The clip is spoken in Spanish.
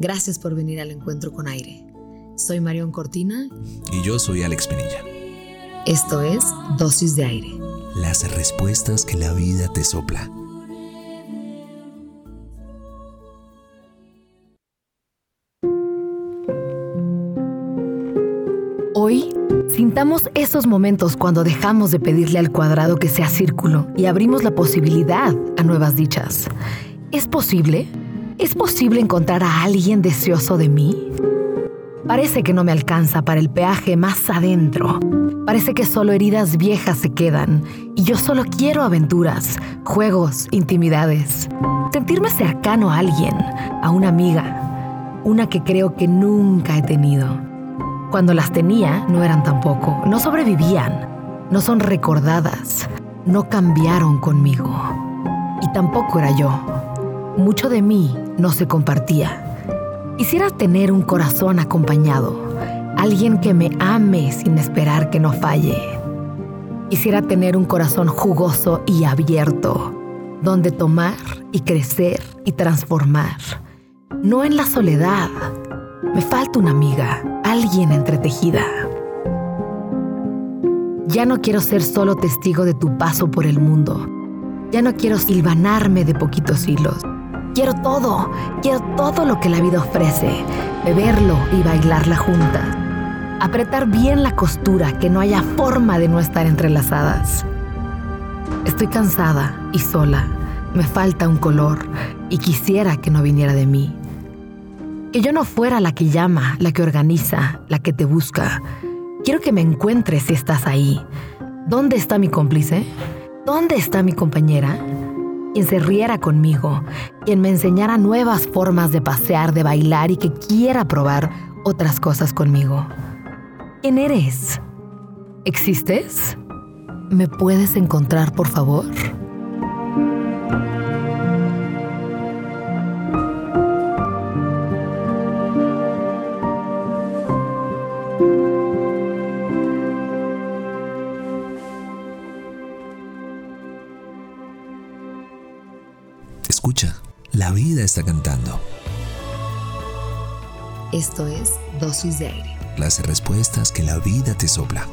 Gracias por venir al encuentro con aire. Soy Marión Cortina. Y yo soy Alex Pinilla. Esto es Dosis de Aire. Las respuestas que la vida te sopla. Hoy, sintamos esos momentos cuando dejamos de pedirle al cuadrado que sea círculo y abrimos la posibilidad a nuevas dichas. ¿Es posible? ¿Es posible encontrar a alguien deseoso de mí? Parece que no me alcanza para el peaje más adentro. Parece que solo heridas viejas se quedan y yo solo quiero aventuras, juegos, intimidades. Sentirme cercano a alguien, a una amiga, una que creo que nunca he tenido cuando las tenía, no eran tampoco, no sobrevivían, no son recordadas, no cambiaron conmigo. Y tampoco era yo. Mucho de mí no se compartía. Quisiera tener un corazón acompañado, alguien que me ame sin esperar que no falle. Quisiera tener un corazón jugoso y abierto, donde tomar y crecer y transformar. No en la soledad. Me falta una amiga, alguien entretejida. Ya no quiero ser solo testigo de tu paso por el mundo. Ya no quiero silvanarme de poquitos hilos. Quiero todo, quiero todo lo que la vida ofrece, beberlo y bailarla juntas. Apretar bien la costura, que no haya forma de no estar entrelazadas. Estoy cansada y sola. Me falta un color y quisiera que no viniera de mí. Que yo no fuera la que llama, la que organiza, la que te busca. Quiero que me encuentres si estás ahí. ¿Dónde está mi cómplice? ¿Dónde está mi compañera? Quien se riera conmigo, quien me enseñara nuevas formas de pasear, de bailar y que quiera probar otras cosas conmigo. ¿Quién eres? ¿Existes? ¿Me puedes encontrar, por favor? Escucha, la vida está cantando. Esto es Dosis de Aire. Las respuestas que la vida te sopla.